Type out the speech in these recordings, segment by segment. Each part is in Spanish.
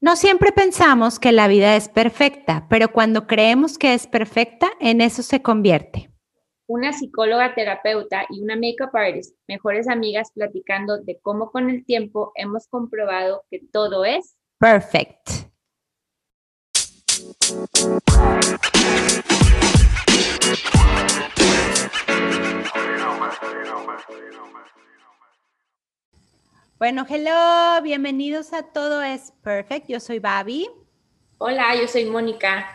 No siempre pensamos que la vida es perfecta, pero cuando creemos que es perfecta, en eso se convierte. Una psicóloga terapeuta y una makeup artist, mejores amigas platicando de cómo con el tiempo hemos comprobado que todo es perfect. Bueno, hello, bienvenidos a Todo es Perfect. Yo soy Babi. Hola, yo soy Mónica.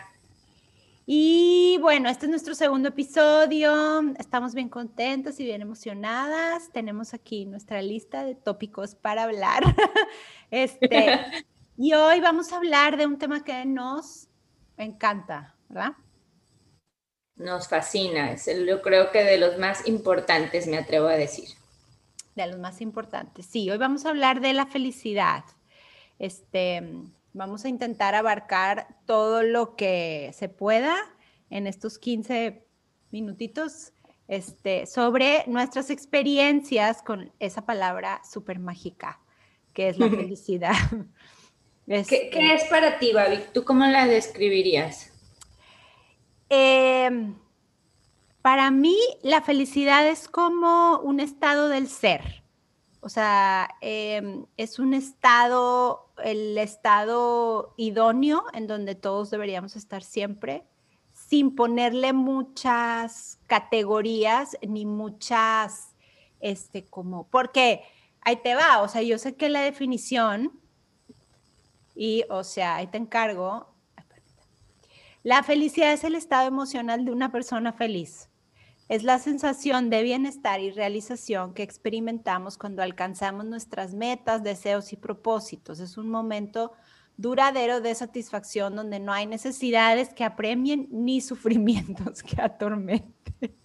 Y bueno, este es nuestro segundo episodio. Estamos bien contentos y bien emocionadas. Tenemos aquí nuestra lista de tópicos para hablar. Este, y hoy vamos a hablar de un tema que nos encanta, ¿verdad? Nos fascina. Es, yo creo que de los más importantes, me atrevo a decir de los más importantes. Sí, hoy vamos a hablar de la felicidad. Este, vamos a intentar abarcar todo lo que se pueda en estos 15 minutitos este, sobre nuestras experiencias con esa palabra súper mágica, que es la felicidad. ¿Qué, ¿Qué, es para ti, Babi? ¿Tú cómo la describirías? Eh, para mí, la felicidad es como un estado del ser. O sea, em, es un estado, el estado idóneo en donde todos deberíamos estar siempre, sin ponerle muchas categorías ni muchas, este, como, porque ahí te va, o sea, yo sé que la definición, y, o sea, ahí te encargo, la felicidad es el estado emocional de una persona feliz. Es la sensación de bienestar y realización que experimentamos cuando alcanzamos nuestras metas, deseos y propósitos. Es un momento duradero de satisfacción donde no hay necesidades que apremien ni sufrimientos que atormenten.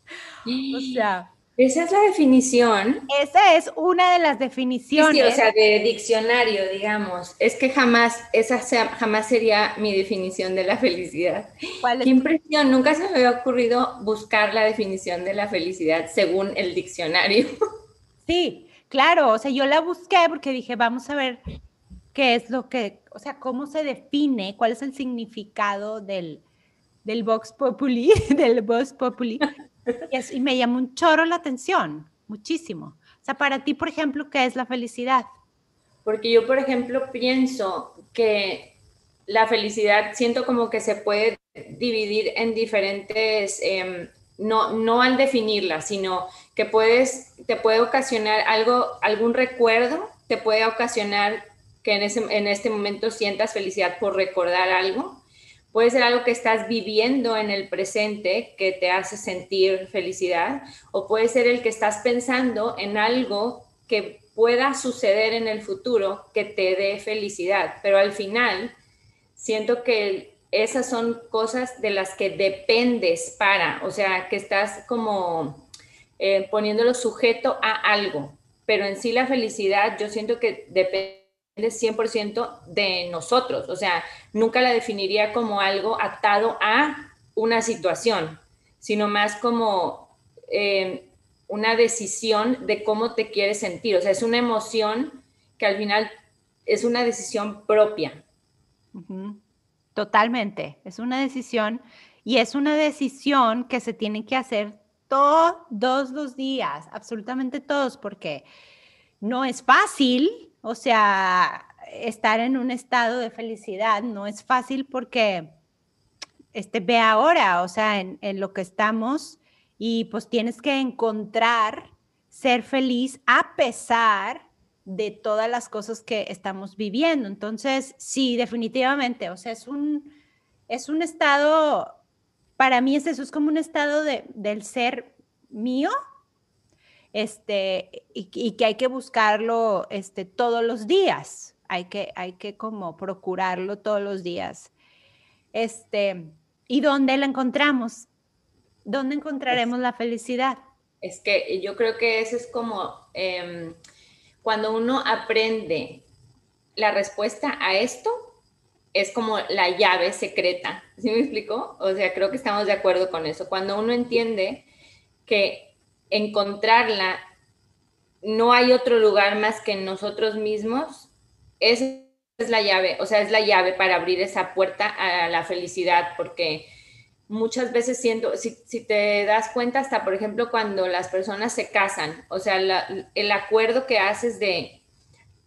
O sea, esa es la definición. Esa es una de las definiciones. Sí, o sea, de diccionario, digamos. Es que jamás, esa jamás sería mi definición de la felicidad. ¿Cuál Qué impresión, nunca se me había ocurrido buscar la definición de la felicidad según el diccionario. Sí, claro, o sea, yo la busqué porque dije, vamos a ver qué es lo que, o sea, cómo se define, cuál es el significado del, del Vox Populi, del Vox Populi, y, me llamó un choro la atención, muchísimo. O sea, para ti, por ejemplo, ¿qué es la felicidad? Porque yo, por ejemplo, pienso que la felicidad siento como que se puede dividir en diferentes, em, no, no al definirla, sino que puedes, te puede ocasionar algo, algún recuerdo, te puede ocasionar que en, ese, en este momento sientas felicidad por recordar algo Puede ser algo que estás viviendo en el presente que te hace sentir felicidad o puede ser el que estás pensando en algo que pueda suceder en el futuro que te dé felicidad. Pero al final, siento que esas son cosas de las que dependes para, o sea, que estás como eh, poniéndolo sujeto a algo. Pero en sí la felicidad yo siento que depende 100% de nosotros. O sea, nunca la definiría como algo atado a una situación, sino más como eh, una decisión de cómo te quieres sentir. O sea, es una emoción que al final es una decisión propia. Totalmente, es una decisión y es una decisión que se tiene que hacer todos los días, absolutamente todos, porque no es fácil, o sea, estar en un estado de felicidad no es fácil porque este, ve ahora, o sea, en, lo que estamos y pues tienes que encontrar ser feliz a pesar de todas las cosas que estamos viviendo. Entonces, sí, definitivamente, o sea, es un, es un estado, para mí es eso, es como un estado de, del ser mío, este, y, que hay que buscarlo este, todos los días, hay que, hay que como procurarlo todos los días. Este, ¿Y dónde la encontramos? ¿Dónde encontraremos la felicidad? Es que yo creo que eso es como em, cuando uno aprende la respuesta a esto, es como la llave secreta. ¿Sí me explico? O sea, creo que estamos de acuerdo con eso. Cuando uno entiende que encontrarla, no hay otro lugar más que nosotros mismos, ese es la llave, o sea, es la llave para abrir esa puerta a la felicidad, porque muchas veces siento, si, te das cuenta, hasta por ejemplo cuando las personas se casan, o sea, el acuerdo que haces de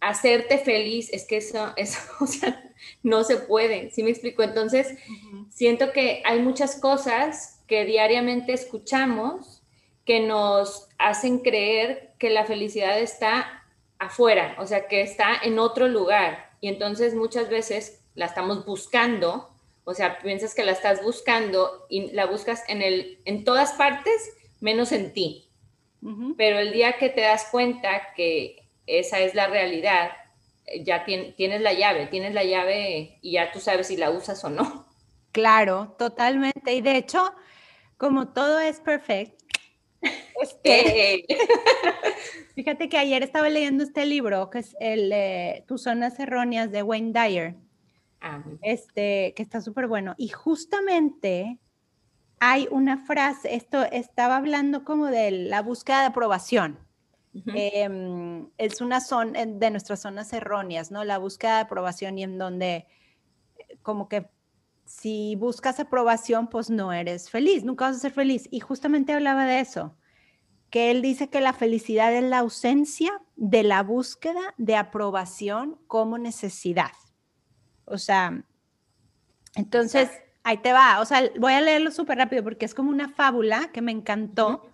hacerte feliz, es que eso, eso o sea, no se puede, ¿sí me explico? Entonces, siento que hay muchas cosas que diariamente escuchamos que nos hacen creer que la felicidad está afuera, o sea, que está en otro lugar. Y entonces muchas veces la estamos buscando o sea, piensas que la estás buscando y la buscas en, el, en todas partes menos en ti. Pero el día que te das cuenta que esa es la realidad, ya tienes la llave, tienes la llave y ya tú sabes si la usas o no. Claro, totalmente. Y de hecho, como todo es perfecto, este, fíjate que ayer estaba leyendo este libro, que es el Tus zonas erróneas de Wayne Dyer. Ah, este, que está súper bueno. Y justamente hay una frase, esto estaba hablando como de la búsqueda de aprobación. Em, es una zona de nuestras zonas erróneas, ¿no? La búsqueda de aprobación y en donde como que si buscas aprobación, pues no eres feliz, nunca vas a ser feliz. Y justamente hablaba de eso, que él dice que la felicidad es la ausencia de la búsqueda de aprobación como necesidad. O sea, entonces, ahí te va. O sea, voy a leerlo súper rápido porque es como una fábula que me encantó,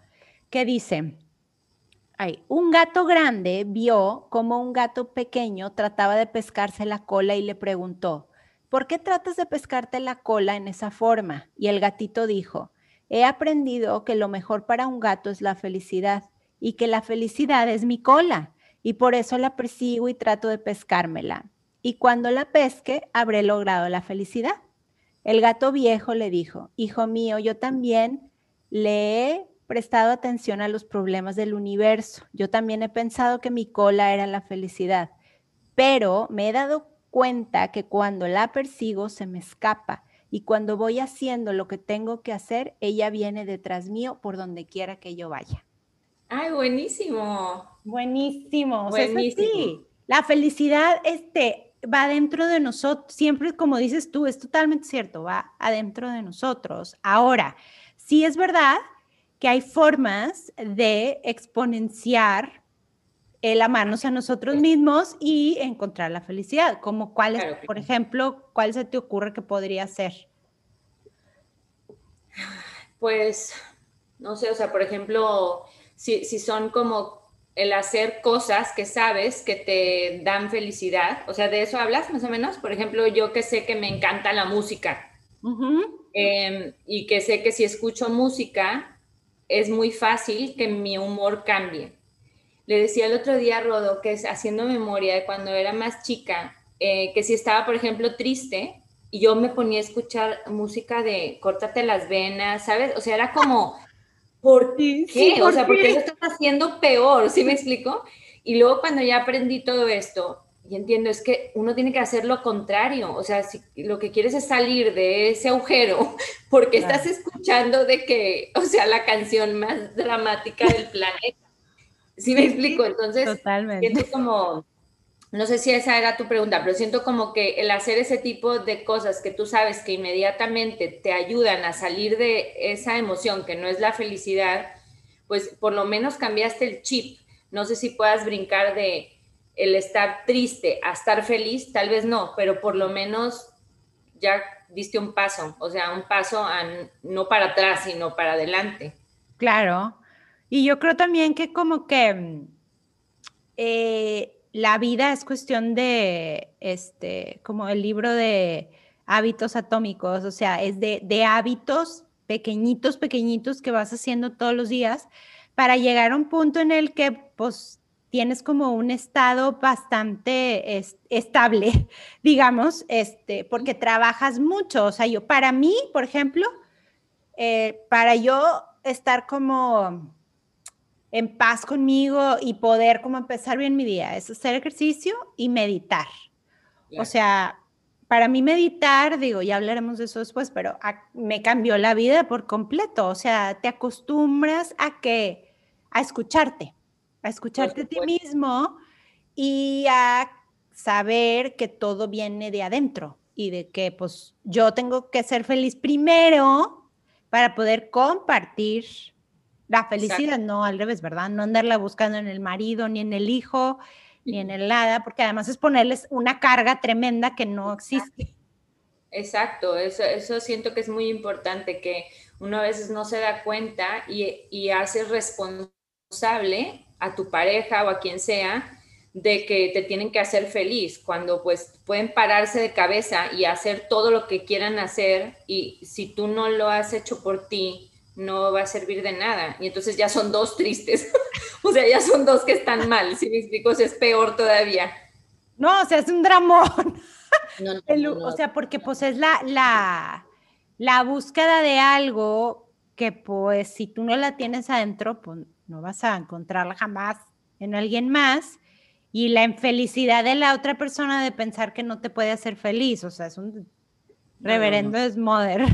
que dice, ay, un gato grande vio como un gato pequeño trataba de pescarse la cola y le preguntó, ¿por qué tratas de pescarte la cola en esa forma? Y el gatito dijo, he aprendido que lo mejor para un gato es la felicidad y que la felicidad es mi cola y por eso la persigo y trato de pescármela y cuando la pesque habré logrado la felicidad. El gato viejo le dijo, Hijo mío, yo también le he prestado atención a los problemas del universo. Yo también he pensado que mi cola era la felicidad, pero me he dado cuenta que cuando la persigo se me escapa y cuando voy haciendo lo que tengo que hacer, ella viene detrás mío por donde quiera que yo vaya. Ay, buenísimo. Buenísimo. sí. La felicidad, este, va adentro de nosotros, siempre como dices tú, es totalmente cierto, va adentro de nosotros. Ahora, sí es verdad que hay formas de exponenciar el amarnos a nosotros mismos y encontrar la felicidad, como cuáles, por ejemplo, cuál se te ocurre que podría ser. Pues, no sé, o sea, por ejemplo, si, si son como el hacer cosas que sabes que te dan felicidad. O sea, de eso hablas más o menos. Por ejemplo, yo que sé que me encanta la música em, y que sé que si escucho música es muy fácil que mi humor cambie. Le decía el otro día a Rodo que es haciendo memoria de cuando era más chica, eh, que si estaba, por ejemplo, triste y yo me ponía a escuchar música de córtate las venas, ¿sabes? O sea, era como ¿por qué? o sea, porque lo estás haciendo peor, ¿sí me explico? Y luego cuando ya aprendí todo esto, y entiendo, es que uno tiene que hacer lo contrario, o sea, si lo que quieres es salir de ese agujero, porque estás escuchando de que, o sea, la canción más dramática del planeta. ¿Sí me explico? Entonces, Totalmente. siento como no sé si esa era tu pregunta, pero siento como que el hacer ese tipo de cosas que tú sabes que inmediatamente te ayudan a salir de esa emoción que no es la felicidad, pues por lo menos cambiaste el chip. No sé si puedas brincar de el estar triste a estar feliz, tal vez no, pero por lo menos ya diste un paso, o sea, un paso no para atrás, sino para adelante. Claro. Y yo creo también que como que eh, la vida es cuestión de, este, como el libro de hábitos atómicos, o sea, es de, de hábitos pequeñitos, pequeñitos que vas haciendo todos los días para llegar a un punto en el que, pues, tienes como un estado bastante estable, digamos, este, porque trabajas mucho. O sea, yo, para mí, por ejemplo, eh, para yo estar como en paz conmigo y poder como empezar bien mi día. Es hacer ejercicio y meditar. O sea, para mí meditar, digo, ya hablaremos de eso después, pero me cambió la vida por completo. O sea, te acostumbras a que, a escucharte, a escucharte a ti mismo y a saber que todo viene de adentro y de que pues yo tengo que ser feliz primero para poder compartir la felicidad, no al revés, ¿verdad? No andarla buscando en el marido, ni en el hijo, ni en el nada, porque además es ponerles una carga tremenda que no existe. Exacto, eso, eso siento que es muy importante, que uno a veces no se da cuenta y, y hace responsable a tu pareja o a quien sea de que te tienen que hacer feliz, cuando pues pueden pararse de cabeza y hacer todo lo que quieran hacer y si tú no lo has hecho por ti, no va a servir de nada. Y entonces ya son dos tristes, o sea, ya son dos que están mal, si me explico, es peor todavía. No, o sea, es un dramón. o sea, porque pues es la, la, la búsqueda de algo que pues si tú no la tienes adentro, pues no vas a encontrarla jamás en alguien más y la infelicidad de la otra persona de pensar que no te puede hacer feliz, o sea, es un reverendo es desmoder.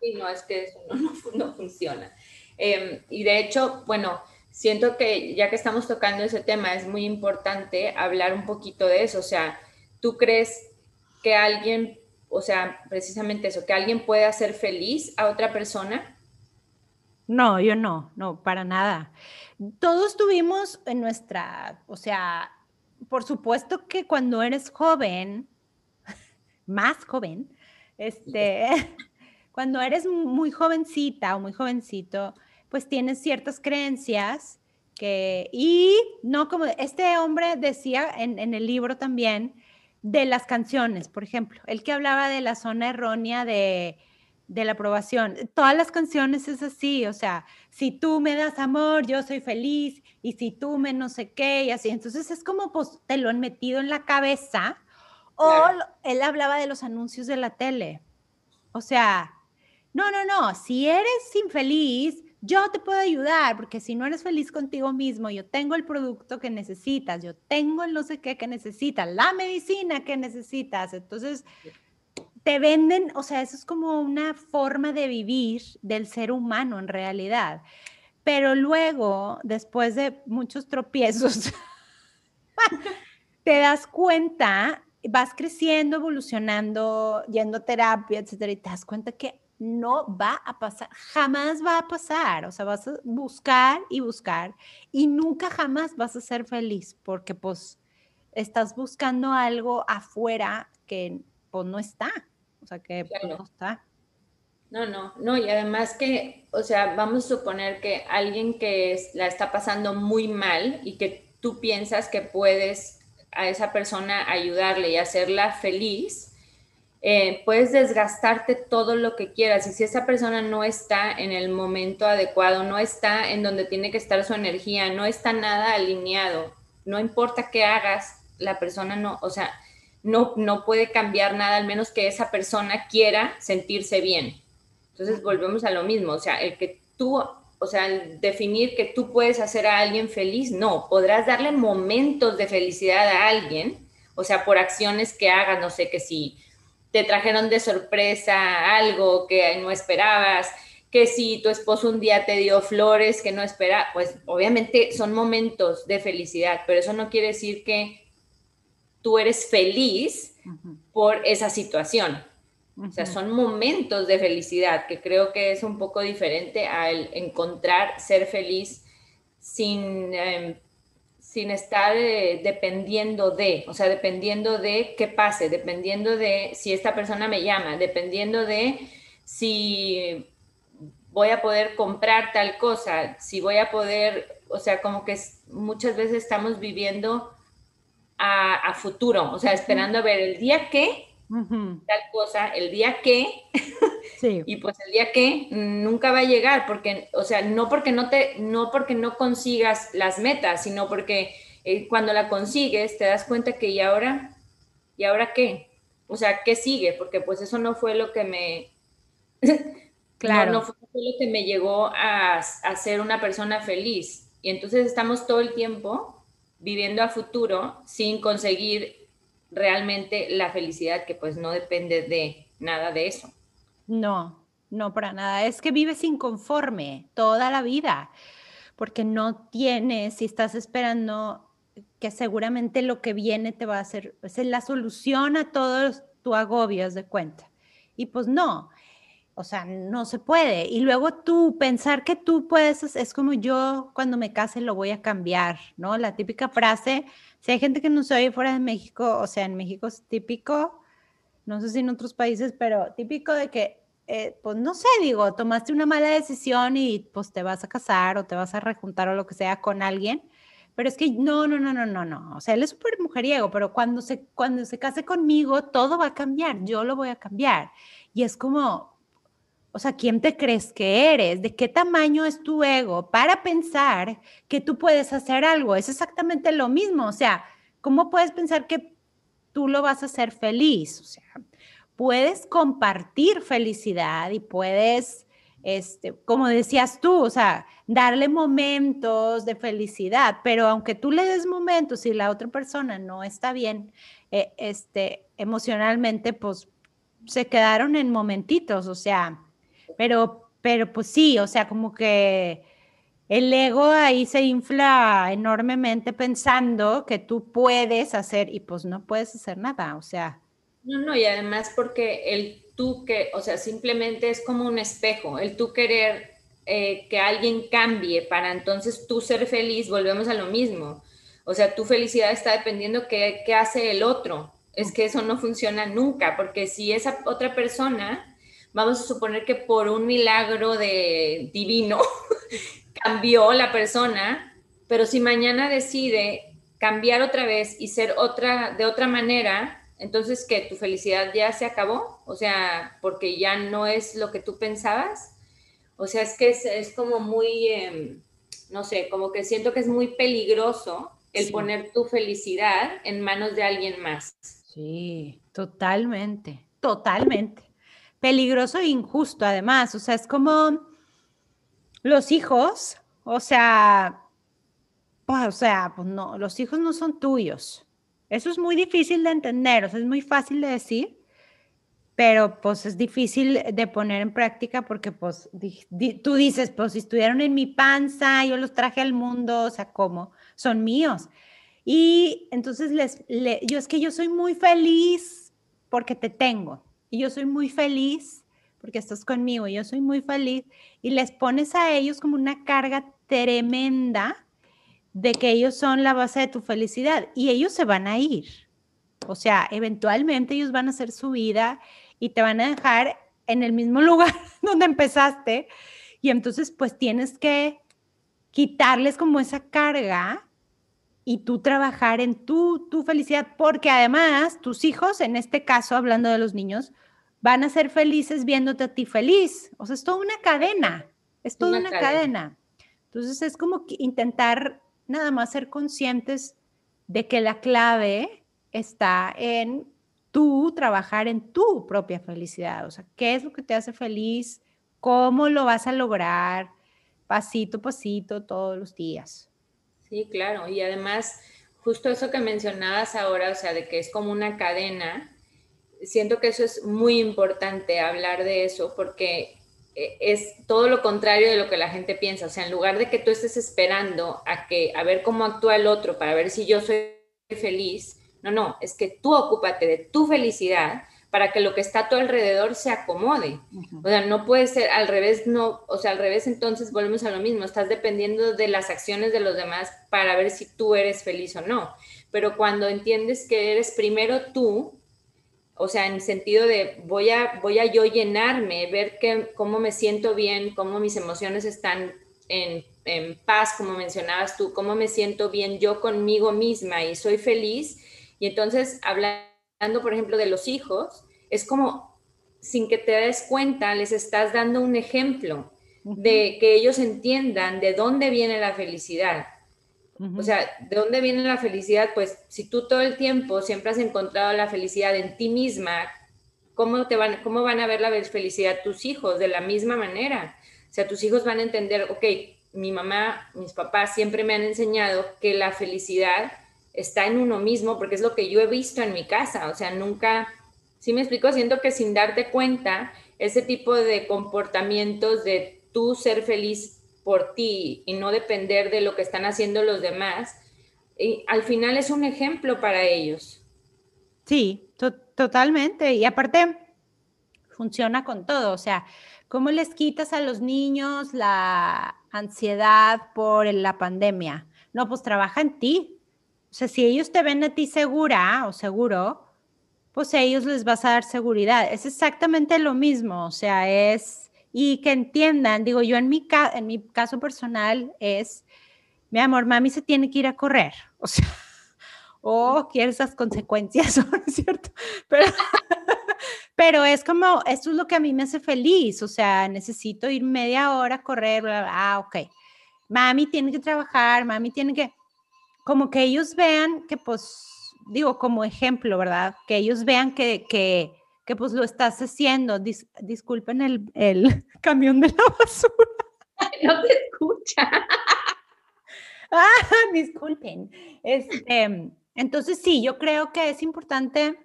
Sí, no, es que eso no, funciona. Em, y de hecho, bueno, siento que ya que estamos tocando ese tema, es muy importante hablar un poquito de eso, o sea, ¿tú crees que alguien, o sea, precisamente eso, que alguien puede hacer feliz a otra persona? No, yo no, no, para nada. Todos tuvimos en nuestra, o sea, por supuesto que cuando eres joven, más joven, este, cuando eres muy jovencita o muy jovencito, pues tienes ciertas creencias que, y no como este hombre decía en, en el libro también de las canciones, por ejemplo, el que hablaba de la zona errónea de, de la aprobación. Todas las canciones es así, o sea, si tú me das amor, yo soy feliz, y si tú me no sé qué, y así. Entonces es como pues te lo han metido en la cabeza. O él hablaba de los anuncios de la tele. O sea, no, no, no, si eres infeliz, yo te puedo ayudar, porque si no eres feliz contigo mismo, yo tengo el producto que necesitas, yo tengo el no sé qué que necesitas, la medicina que necesitas. Entonces, te venden, o sea, eso es como una forma de vivir del ser humano en realidad. Pero luego, después de muchos tropiezos, te das cuenta, vas creciendo, evolucionando, yendo a terapia, etcétera, y te das cuenta que no va a pasar, jamás va a pasar, o sea, vas a buscar y buscar y nunca jamás vas a ser feliz porque pues estás buscando algo afuera que pues no está. O sea que pues, no está. No, no, no, y además que, o sea, vamos a suponer que alguien que la está pasando muy mal y que tú piensas que puedes a esa persona ayudarle y hacerla feliz, eh, puedes desgastarte todo lo que quieras y si esa persona no está en el momento adecuado, no está en donde tiene que estar su energía, no está nada alineado, no importa qué hagas, la persona no, o sea, no, no puede cambiar nada, al menos que esa persona quiera sentirse bien. Entonces volvemos a lo mismo, o sea, el que tú, o sea, definir que tú puedes hacer a alguien feliz, no, podrás darle momentos de felicidad a alguien, o sea, por acciones que hagas, no sé, que si te trajeron de sorpresa algo que no esperabas, que si tu esposo un día te dio flores que no espera, pues obviamente son momentos de felicidad, pero eso no quiere decir que tú eres feliz por esa situación. O sea, son momentos de felicidad que creo que es un poco diferente al encontrar ser feliz sin, em, sin estar eh, dependiendo de, o sea, dependiendo de qué pase, dependiendo de si esta persona me llama, dependiendo de si voy a poder comprar tal cosa, si voy a poder, o sea, como que muchas veces estamos viviendo a, futuro, o sea, esperando a ver el día que, tal cosa, el día que, y pues el día que nunca va a llegar, porque, o sea, no porque no te, no porque no consigas las metas, sino porque eh, cuando la consigues te das cuenta que y ahora, y ahora qué, o sea, ¿qué sigue? Porque pues eso no fue lo que me, claro, no, fue lo que me llegó a, a ser una persona feliz. Y entonces estamos todo el tiempo viviendo a futuro sin conseguir realmente la felicidad que pues no depende de nada de eso. No, no para nada. Es que vives inconforme toda la vida porque no tienes, si estás esperando que seguramente lo que viene te va a hacer, es la solución a todos tu agobios de cuenta. Y pues no, o sea, no se puede. Y luego tú pensar que tú puedes, es como yo cuando me case lo voy a cambiar, ¿no? La típica frase, si hay gente que no se oye fuera de México, o sea, en México es típico, no sé si en otros países, pero típico de que, eh, pues no sé, digo, tomaste una mala decisión y pues te vas a casar o te vas a rejuntar o lo que sea con alguien. Pero es que no, no, no, no, no, no. O sea, él es súper mujeriego, pero cuando se, cuando se case conmigo, todo va a cambiar. Yo lo voy a cambiar. Y es como, o sea, ¿quién te crees que eres? ¿De qué tamaño es tu ego para pensar que tú puedes hacer algo? Es exactamente lo mismo. O sea, ¿cómo puedes pensar que tú lo vas a hacer feliz? O sea, puedes compartir felicidad y puedes, este, como decías tú, o sea, darle momentos de felicidad, pero aunque tú le des momentos y la otra persona no está bien, eh, este, emocionalmente, pues se quedaron en momentitos, o sea, pero, pero pues sí, o sea, como que el ego ahí se infla enormemente pensando que tú puedes hacer y pues no puedes hacer nada, o sea. No, no, y además porque el tú que, o sea, simplemente es como un espejo, el tú querer eh, que alguien cambie para entonces tú ser feliz, volvemos a lo mismo. O sea, tu felicidad está dependiendo qué, qué hace el otro. Es que eso no funciona nunca, porque si esa otra persona vamos a suponer que por un milagro de divino cambió la persona, pero si mañana decide cambiar otra vez y ser otra de otra manera, entonces que tu felicidad ya se acabó, o sea, porque ya no es lo que tú pensabas. O sea, es que es, como muy, em, no sé, como que siento que es muy peligroso el poner tu felicidad en manos de alguien más. Sí, totalmente, totalmente peligroso e injusto además. O sea, es como los hijos, o sea, pues, o sea, pues no, los hijos no son tuyos. Eso es muy difícil de entender, o sea, es muy fácil de decir, pero pues es difícil de poner en práctica porque pues tú dices, pues si estuvieron en mi panza, yo los traje al mundo, o sea, ¿cómo? Son míos. Y entonces les, yo es que yo soy muy feliz porque te tengo y yo soy muy feliz porque estás conmigo, yo soy muy feliz, y les pones a ellos como una carga tremenda de que ellos son la base de tu felicidad y ellos se van a ir. O sea, eventualmente ellos van a hacer su vida y te van a dejar en el mismo lugar donde empezaste y entonces pues tienes que quitarles como esa carga y tú trabajar en tu, tu felicidad, porque además tus hijos, en este caso, hablando de los niños, van a ser felices viéndote a ti feliz. O sea, es toda una cadena, es toda una, cadena. Entonces es como intentar nada más ser conscientes de que la clave está en tú trabajar en tu propia felicidad. O sea, ¿qué es lo que te hace feliz? ¿Cómo lo vas a lograr? Pasito a pasito, todos los días. Sí, claro. Y además, justo eso que mencionabas ahora, o sea, de que es como una cadena, siento que eso es muy importante hablar de eso porque eh, es todo lo contrario de lo que la gente piensa. O sea, en lugar de que tú estés esperando a que a ver cómo actúa el otro para ver si yo soy feliz, no, no, es que tú ocúpate de tu felicidad para que lo que está a tu alrededor se acomode. O sea, no puede ser al revés, no, o sea, al revés entonces volvemos a lo mismo, estás dependiendo de las acciones de los demás para ver si tú eres feliz o no. Pero cuando entiendes que eres primero tú, o sea, en el sentido de voy a, voy a yo llenarme, ver que, cómo me siento bien, cómo mis emociones están en, en paz, como mencionabas tú, cómo me siento bien yo conmigo misma y soy feliz. Y entonces hablar por ejemplo, de los hijos, es como sin que te des cuenta, les estás dando un ejemplo de que ellos entiendan de dónde viene la felicidad. O sea, ¿de dónde viene la felicidad? Pues si tú todo el tiempo siempre has encontrado la felicidad en ti misma, ¿cómo, te van, cómo van a ver la felicidad tus hijos? De la misma manera. O sea, tus hijos van a entender, ok, mi mamá, mis papás siempre me han enseñado que la felicidad está en uno mismo, porque es lo que yo he visto en mi casa, o sea, nunca, si me explico, siento que sin darte cuenta, ese tipo de comportamientos de tú ser feliz por ti y no depender de lo que están haciendo los demás, y al final es un ejemplo para ellos. Sí, totalmente. Y aparte, funciona con todo. O sea, ¿cómo les quitas a los niños la ansiedad por la pandemia? No, pues trabaja en ti. O sea, si ellos te ven a ti segura o seguro, pues a ellos les vas a dar seguridad. Es exactamente lo mismo. O sea, es, y que entiendan, digo, yo en mi, en mi caso personal es, mi amor, mami se tiene que ir a correr. O sea, o oh, quiere esas consecuencias, ¿no es cierto? Pero, pero es como, eso es lo que a mí me hace feliz, o sea, necesito ir media hora a correr, ah, ok. Mami tiene que trabajar, mami tiene que, como que ellos vean que, pues, digo, como ejemplo, ¿verdad? Que ellos vean que, que, que pues lo estás haciendo. disculpen el, el camión de la basura. No te escucha. Ah, disculpen. Este, entonces, sí, yo creo que es importante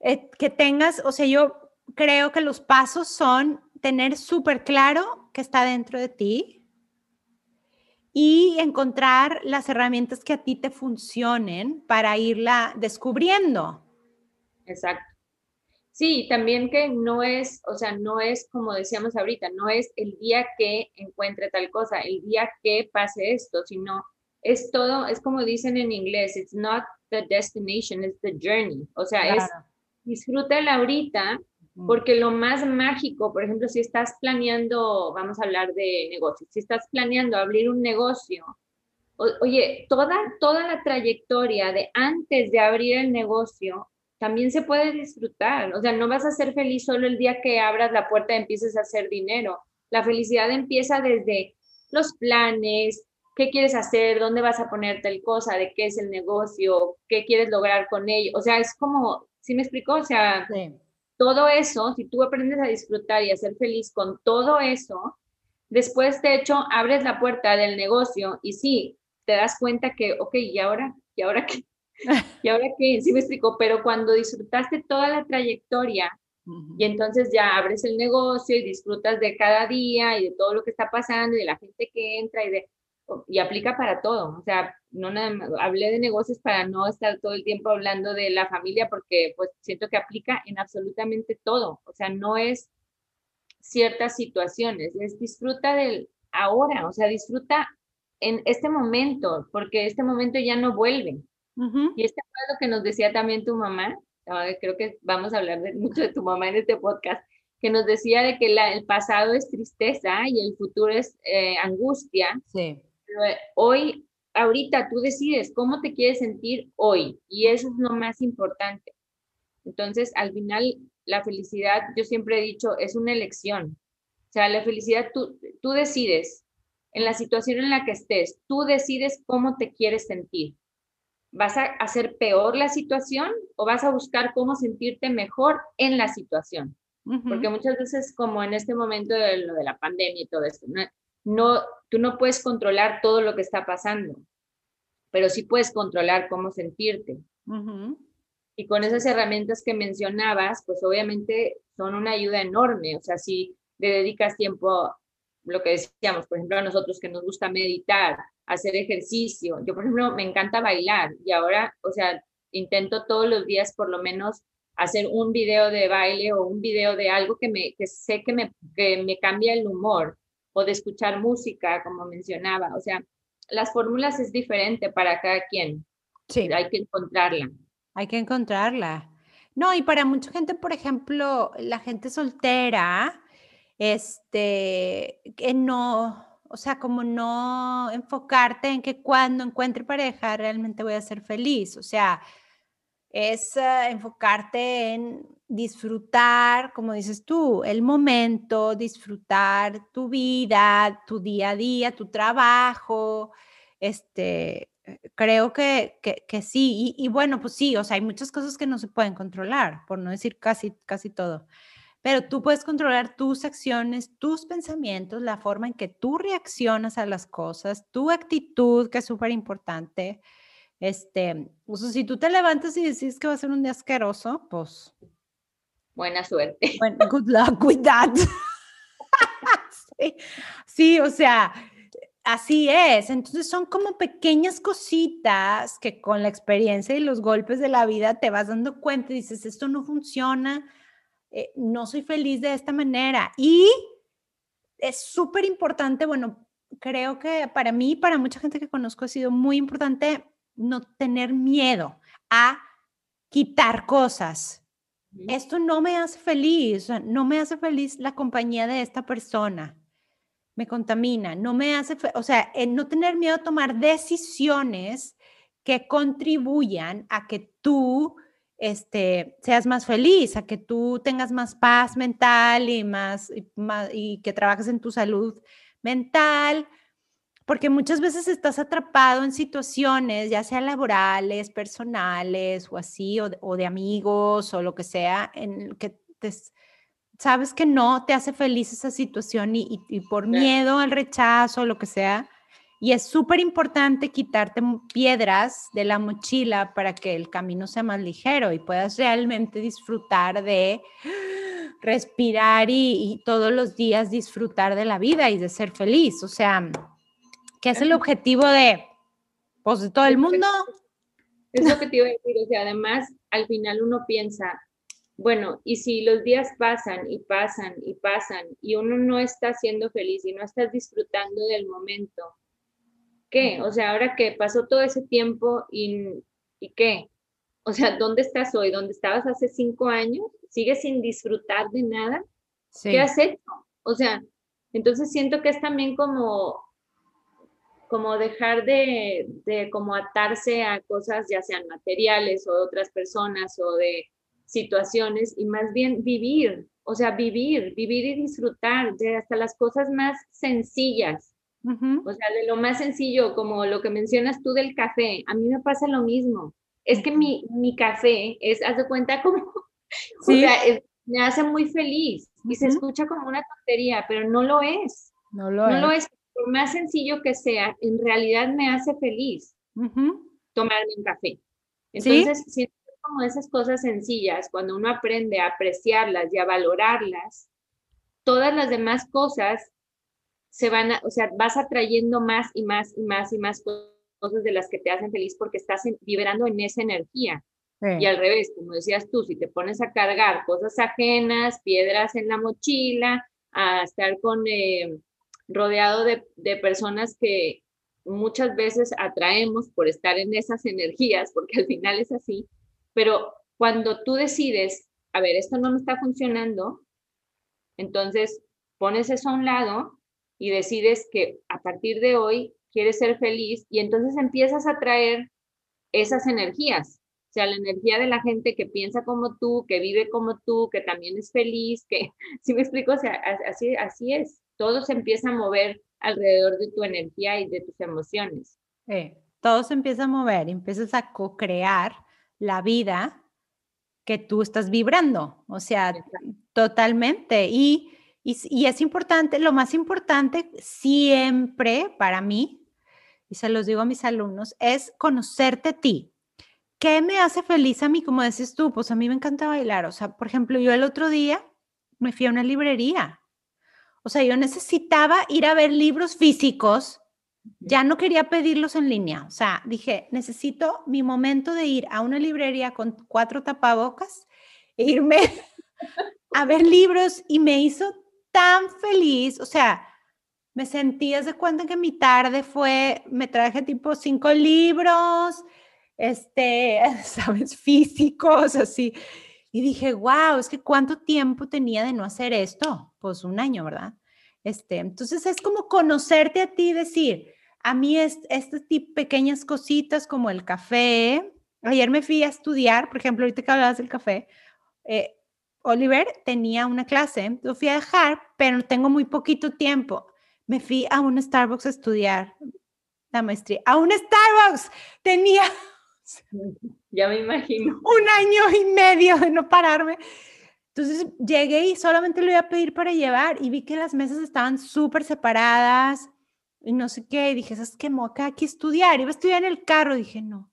eh, que tengas, o sea, yo creo que los pasos son tener súper claro que está dentro de ti y encontrar las herramientas que a ti te funcionen para irla descubriendo. Exacto. Sí, también que no es, o sea, no es como decíamos ahorita, no es el día que encuentre tal cosa, el día que pase esto, sino es todo, es como dicen en inglés, it's not the destination, it's the journey. O sea, es disfrútala ahorita, porque lo más mágico, por ejemplo, si estás planeando, vamos a hablar de negocios, si estás planeando abrir un negocio, oye, toda, toda la trayectoria de antes de abrir el negocio también se puede disfrutar. O sea, no vas a ser feliz solo el día que abras la puerta y empieces a hacer dinero. La felicidad empieza desde los planes, qué quieres hacer, dónde vas a poner tal cosa, de qué es el negocio, qué quieres lograr con ello. O sea, es como, ¿sí me explicó? O sea, todo eso, si tú aprendes a disfrutar y a ser feliz con todo eso, después de hecho abres la puerta del negocio y sí, te das cuenta que, ok, ¿y ahora? ¿Y ahora qué? ¿Y ahora qué? Sí me explico, pero cuando disfrutaste toda la trayectoria y entonces ya abres el negocio y disfrutas de cada día y de todo lo que está pasando y de la gente que entra y de y aplica para todo. O sea, no nada hablé de negocios para no estar todo el tiempo hablando de la familia porque pues siento que aplica en absolutamente todo. O sea, no es ciertas situaciones, es disfruta del ahora, o sea, disfruta en este momento, porque este momento ya no vuelve. Y este fue lo que nos decía también tu mamá, creo que vamos a hablar de, mucho de tu mamá en este podcast, que nos decía de que el pasado es tristeza y el futuro es eh, angustia. Sí hoy, ahorita tú decides cómo te quieres sentir hoy y eso es lo más importante. Entonces, al final, la felicidad, yo siempre he dicho, es una elección. O sea, la felicidad tú, tú decides en la situación en la que estés, tú decides cómo te quieres sentir. ¿Vas a hacer peor la situación o vas a buscar cómo sentirte mejor en la situación? Porque muchas veces, como en este momento de lo de la pandemia y todo esto, no, tú no puedes controlar todo lo que está pasando, pero sí puedes controlar cómo sentirte. Y con esas herramientas que mencionabas, pues obviamente son una ayuda enorme. O sea, si le dedicas tiempo, lo que decíamos, por ejemplo, a nosotros que nos gusta meditar, hacer ejercicio. Yo, por ejemplo, me encanta bailar y ahora, o sea, intento todos los días por lo menos hacer un video de baile o un video de algo que, me, que sé que me, que me cambia el humor o de escuchar música, como mencionaba. O sea, las fórmulas es diferente para cada quien. Sí. Hay que encontrarla. Hay que encontrarla. No, y para mucha gente, por ejemplo, la gente soltera, este, que no, o sea, como no enfocarte en que cuando encuentre pareja realmente voy a ser feliz. O sea, es eh, enfocarte en disfrutar, como dices tú, el momento, disfrutar tu vida, tu día a día, tu trabajo. Este, eh, creo que, que, sí. Y, bueno, pues sí, o sea, hay muchas cosas que no se pueden controlar, por no decir casi, casi todo. Pero tú puedes controlar tus acciones, tus pensamientos, la forma en que tú reaccionas a las cosas, tu actitud, que es súper importante. Este, o sea, si tú te levantas y decís que va a ser un día asqueroso, pues Buena suerte. Bueno, good luck with that. sí, o sea, Así es, entonces son como pequeñas cositas que con la experiencia y los golpes de la vida te vas dando cuenta y dices, esto no funciona, eh, no soy feliz de esta manera. Y es súper importante, bueno, creo que para mí, para mucha gente que conozco, ha sido muy importante no tener miedo a quitar cosas. Esto no me hace feliz, no me hace feliz la compañía de esta persona me contamina, no me hace, o sea, no tener miedo a tomar decisiones que contribuyan a que tú este, seas más feliz, a que tú tengas más paz mental y más, y, que trabajes en tu salud mental, porque muchas veces estás atrapado en situaciones, ya sea laborales, personales o así, o de, o de amigos o lo que sea, en que te, sabes que no te hace feliz esa situación y, por miedo al rechazo, lo que sea. Y es súper importante quitarte piedras de la mochila para que el camino sea más ligero y puedas realmente disfrutar de respirar y, todos los días disfrutar de la vida y de ser feliz. O sea, ¿qué es el objetivo de, pues, de todo el mundo? Es lo que te iba a decir. O sea, además, al final uno piensa, bueno, y si los días pasan y pasan y pasan y uno no está siendo feliz y no estás disfrutando del momento, ¿qué? O sea, ahora que pasó todo ese tiempo y, y qué? O sea, ¿dónde estás hoy? ¿Dónde estabas hace cinco años? ¿Sigues sin disfrutar de nada? ¿Qué has hecho? O sea, entonces siento que es también como, como dejar de, de como atarse a cosas ya sean materiales o de otras personas o de situaciones y más bien vivir, o sea, vivir, vivir y disfrutar de hasta las cosas más sencillas. O sea, de lo más sencillo, como lo que mencionas tú del café, a mí me pasa lo mismo. Es que mi, mi café es, haz de cuenta como, o sea, me hace muy feliz y se escucha como una tontería, pero no lo es. No lo no es. Lo es. Por más sencillo que sea, en realidad me hace feliz tomarme un café. Entonces, ¿Sí? como esas cosas sencillas, cuando uno aprende a apreciarlas y a valorarlas, todas las demás cosas se van a, o sea, vas atrayendo más y más y más y más cosas de las que te hacen feliz porque estás vibrando en esa energía. Y al revés, como decías tú, si te pones a cargar cosas ajenas, piedras en la mochila, a estar con eh, rodeado de, de personas que muchas veces atraemos por estar en esas energías, porque al final es así, pero cuando tú decides, a ver, esto no me está funcionando, entonces pones eso a un lado y decides que a partir de hoy quieres ser feliz y entonces empiezas a traer esas energías, o sea, la energía de la gente que piensa como tú, que vive como tú, que también es feliz, que, si me explico, o sea, así, así es, todo se empieza a mover alrededor de tu energía y de tus emociones. todo se empieza a mover, empiezas a co-crear la vida que tú estás vibrando, o sea, totalmente. Y, y, es importante, lo más importante siempre para mí, y se los digo a mis alumnos, es conocerte a ti. ¿Qué me hace feliz a mí? Como dices tú, pues a mí me encanta bailar. O sea, por ejemplo, yo el otro día me fui a una librería. O sea, yo necesitaba ir a ver libros físicos ya no quería pedirlos en línea. O sea, dije, necesito mi momento de ir a una librería con cuatro tapabocas e irme a ver libros y me hizo tan feliz. O sea, me sentí, de cuenta que mi tarde fue, me traje tipo cinco libros, este, sabes, físicos, así. Y dije, wow, es que cuánto tiempo tenía de no hacer esto. Pues un año, ¿verdad? Este, entonces es como conocerte a ti decir, a mí es, estas pequeñas cositas como el café. Ayer me fui a estudiar, por ejemplo, ahorita que hablabas del café, eh, Oliver tenía una clase, lo fui a dejar, pero tengo muy poquito tiempo. Me fui a un Starbucks a estudiar la maestría. A un Starbucks tenía... Ya me imagino. Un año y medio de no pararme. Entonces llegué y solamente lo iba a pedir para llevar y vi que las mesas estaban súper separadas y no sé qué, y dije, ¿sabes qué? Acá aquí estudiar, iba a estudiar en el carro, dije, no.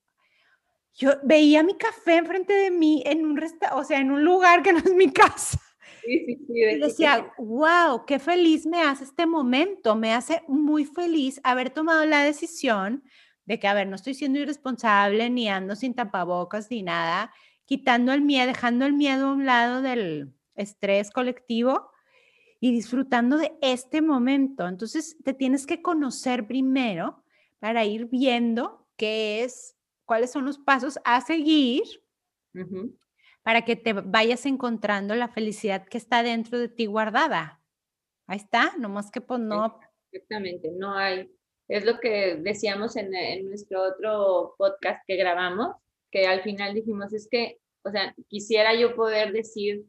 Yo veía mi café enfrente de mí en un resta o sea, en un lugar que no es mi casa. Sí, sí, sí. Y decía, wow, qué feliz me hace este momento, me hace muy feliz haber tomado la decisión de que, a ver, no estoy siendo irresponsable, ni ando sin tapabocas, ni nada, quitando el miedo, dejando el miedo a un lado del estrés colectivo y disfrutando de este momento. Entonces, te tienes que conocer primero para ir viendo qué es, cuáles son los pasos a seguir para que te vayas encontrando la felicidad que está dentro de ti guardada. Ahí está, nomás que pues no. Exactamente, no hay. Es lo que decíamos en, en nuestro otro podcast que grabamos, que al final dijimos, es que, o sea, quisiera yo poder decir,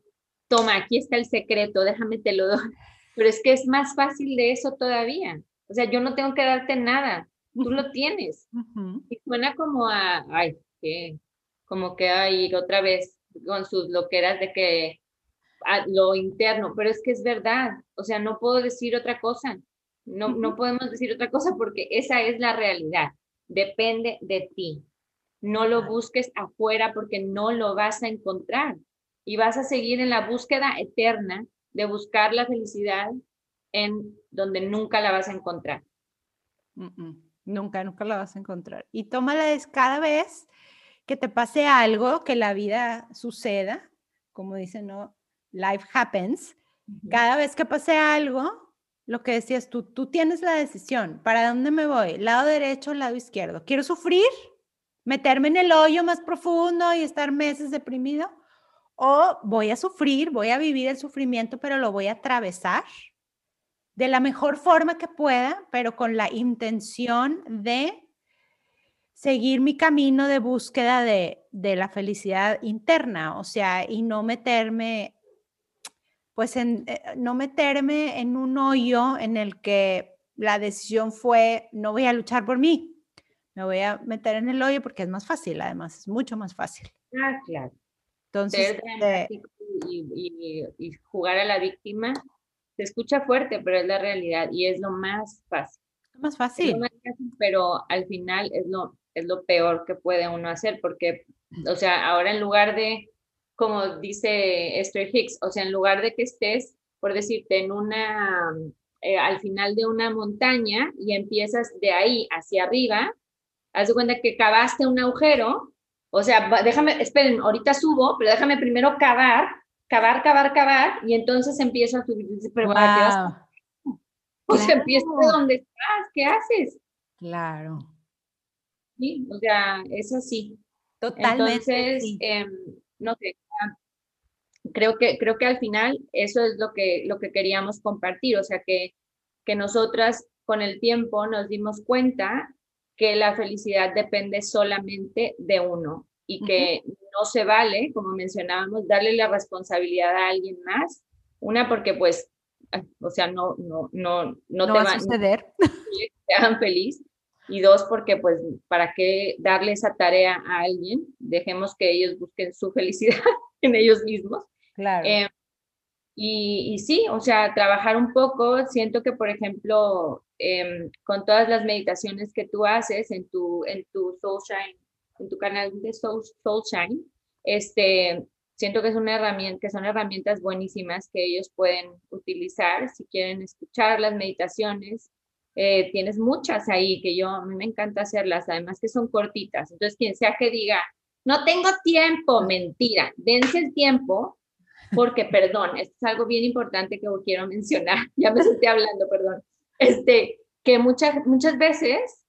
toma, aquí está el secreto, déjame te lo doy. Pero es que es más fácil de eso todavía. O sea, yo no tengo que darte nada, tú lo tienes. Y suena como a, ay, que, como que hay otra vez con sus loqueras de que a lo interno, pero es que es verdad, o sea, no puedo decir otra cosa, no, no podemos decir otra cosa porque esa es la realidad, depende de ti. No lo busques afuera porque no lo vas a encontrar y vas a seguir en la búsqueda eterna de buscar la felicidad en donde nunca la vas a encontrar. Nunca, nunca la vas a encontrar. Y tómala cada vez que te pase algo, que la vida suceda, como dicen, ¿no? Life happens. Cada vez que pase algo, lo que decías tú, tú tienes la decisión. ¿Para dónde me voy? ¿Lado derecho o lado izquierdo? ¿Quiero sufrir? ¿Meterme en el hoyo más profundo y estar meses deprimido? ¿O voy a sufrir, voy a vivir el sufrimiento, pero lo voy a atravesar de la mejor forma que pueda, pero con la intención de seguir mi camino de búsqueda de, la felicidad interna, o sea, y no meterme, pues, en, eh, no meterme en un hoyo en el que la decisión fue, no voy a luchar por mí, me voy a meter en el hoyo porque es más fácil, además, es mucho más fácil. Ah, claro. Entonces, y, y, jugar a la víctima se escucha fuerte, pero es la realidad y es lo más fácil. Más fácil. más fácil pero al final es lo, es lo peor que puede uno hacer, porque, o sea, ahora en lugar de, como dice Esther Hicks, o sea, en lugar de que estés, por decirte, en una, eh, al final de una montaña y empiezas de ahí hacia arriba, haz de cuenta que cavaste un agujero, o sea, déjame, esperen, ahorita subo, pero déjame primero cavar, cavar, cavar, cavar, y entonces empiezo a subir. Pero O sea, empieza de donde estás, ¿qué haces? Claro. Sí, o sea, es así. Totalmente. Entonces, em, no sé, creo que, creo que al final eso es lo que, lo que queríamos compartir, o sea, que, que nosotras con el tiempo nos dimos cuenta que la felicidad depende solamente de uno y que no se vale, como mencionábamos, darle la responsabilidad a alguien más. Una, porque pues, o sea, no, no, no, no, te va a suceder. te hagan feliz y dos, porque pues, ¿para qué darle esa tarea a alguien? Dejemos que ellos busquen su felicidad en ellos mismos. Claro. Eh, y, y, sí, o sea, trabajar un poco, siento que, por ejemplo, em, con todas las meditaciones que tú haces en tu, en tu Soulshine, en tu canal de Soul, Soulshine, este, siento que, es una herramienta, que son herramientas buenísimas que ellos pueden utilizar si quieren escuchar las meditaciones, eh, tienes muchas ahí que yo, a mí me encanta hacerlas, además que son cortitas. Entonces, quien sea que diga, no tengo tiempo, mentira, dense el tiempo, porque, perdón, esto es algo bien importante que quiero mencionar, ya me estoy hablando, perdón, este, que muchas, muchas veces,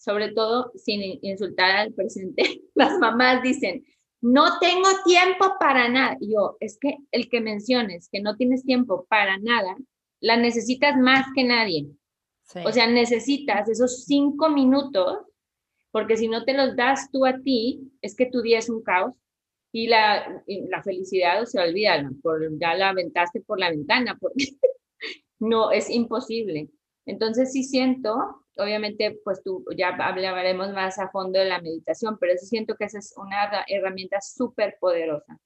sobre todo sin insultar al presente, las mamás dicen, no tengo tiempo para nada. Y yo, es que el que menciones que no tienes tiempo para nada, la necesitas más que nadie. O sea, necesitas esos cinco minutos, porque si no te los das tú a ti, es que tu día es un caos y la, la felicidad, o sea, olvídala, por, ya la aventaste por la ventana, porque no, es imposible. Entonces sí siento, obviamente, pues tú ya hablaremos más a fondo de la meditación, pero sí siento que esa es una herramienta súper poderosa.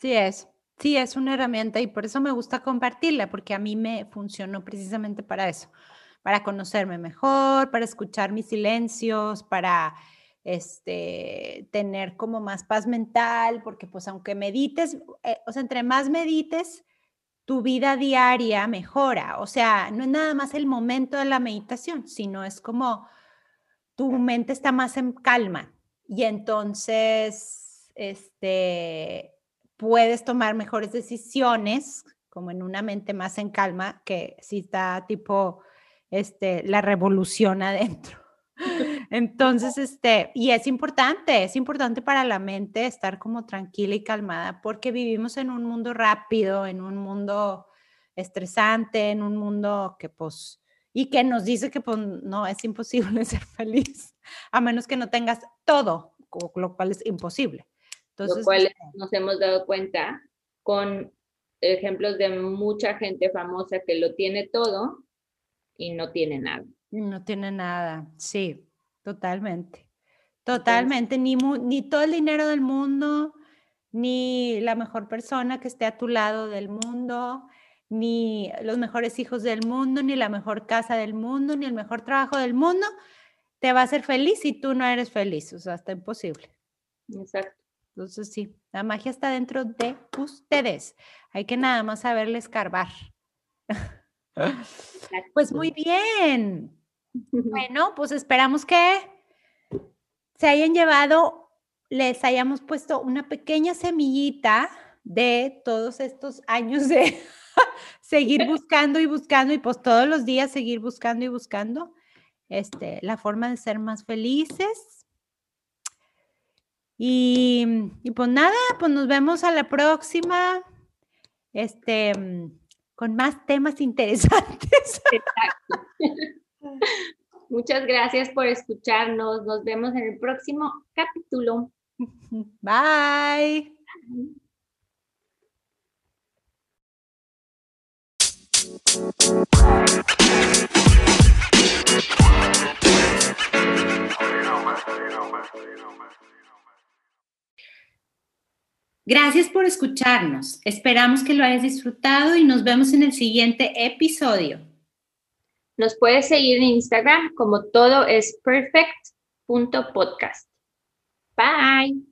Sí es, sí es una herramienta y por eso me gusta compartirla, porque a mí me funcionó precisamente para eso para conocerme mejor, para escuchar mis silencios, para este, tener como más paz mental, porque pues aunque medites, eh, o sea, entre más medites, tu vida diaria mejora. O sea, no es nada más el momento de la meditación, sino es como tu mente está más en calma y entonces este, puedes tomar mejores decisiones como en una mente más en calma que si está tipo este, la revolución adentro. Entonces, este, y es importante, es importante para la mente estar como tranquila y calmada porque vivimos en un mundo rápido, en un mundo estresante, en un mundo que pues, y que nos dice que pues no, es imposible ser feliz, a menos que no tengas todo, lo cual es imposible. Entonces, lo cual este nos hemos dado cuenta con ejemplos de mucha gente famosa que lo tiene todo y no tiene nada. No tiene nada, sí, totalmente. Totalmente, ni, ni todo el dinero del mundo, ni la mejor persona que esté a tu lado del mundo, ni los mejores hijos del mundo, ni la mejor casa del mundo, ni el mejor trabajo del mundo, te va a hacer feliz si tú no eres feliz. O sea, está imposible. Exacto. Entonces, sí, la magia está dentro de ustedes. Hay que nada más saberle escarbar. Pues muy bien. Bueno, pues esperamos que se hayan llevado, les hayamos puesto una pequeña semillita de todos estos años de seguir buscando y buscando y pues todos los días seguir buscando y buscando este, la forma de ser más felices. Y, y pues nada, pues nos vemos a la próxima. Este, con más temas interesantes. Muchas gracias por escucharnos. Nos vemos en el próximo capítulo. Bye. Gracias por escucharnos. Esperamos que lo hayas disfrutado y nos vemos en el siguiente episodio. Nos puedes seguir en Instagram como todo es perfect.podcast. Bye.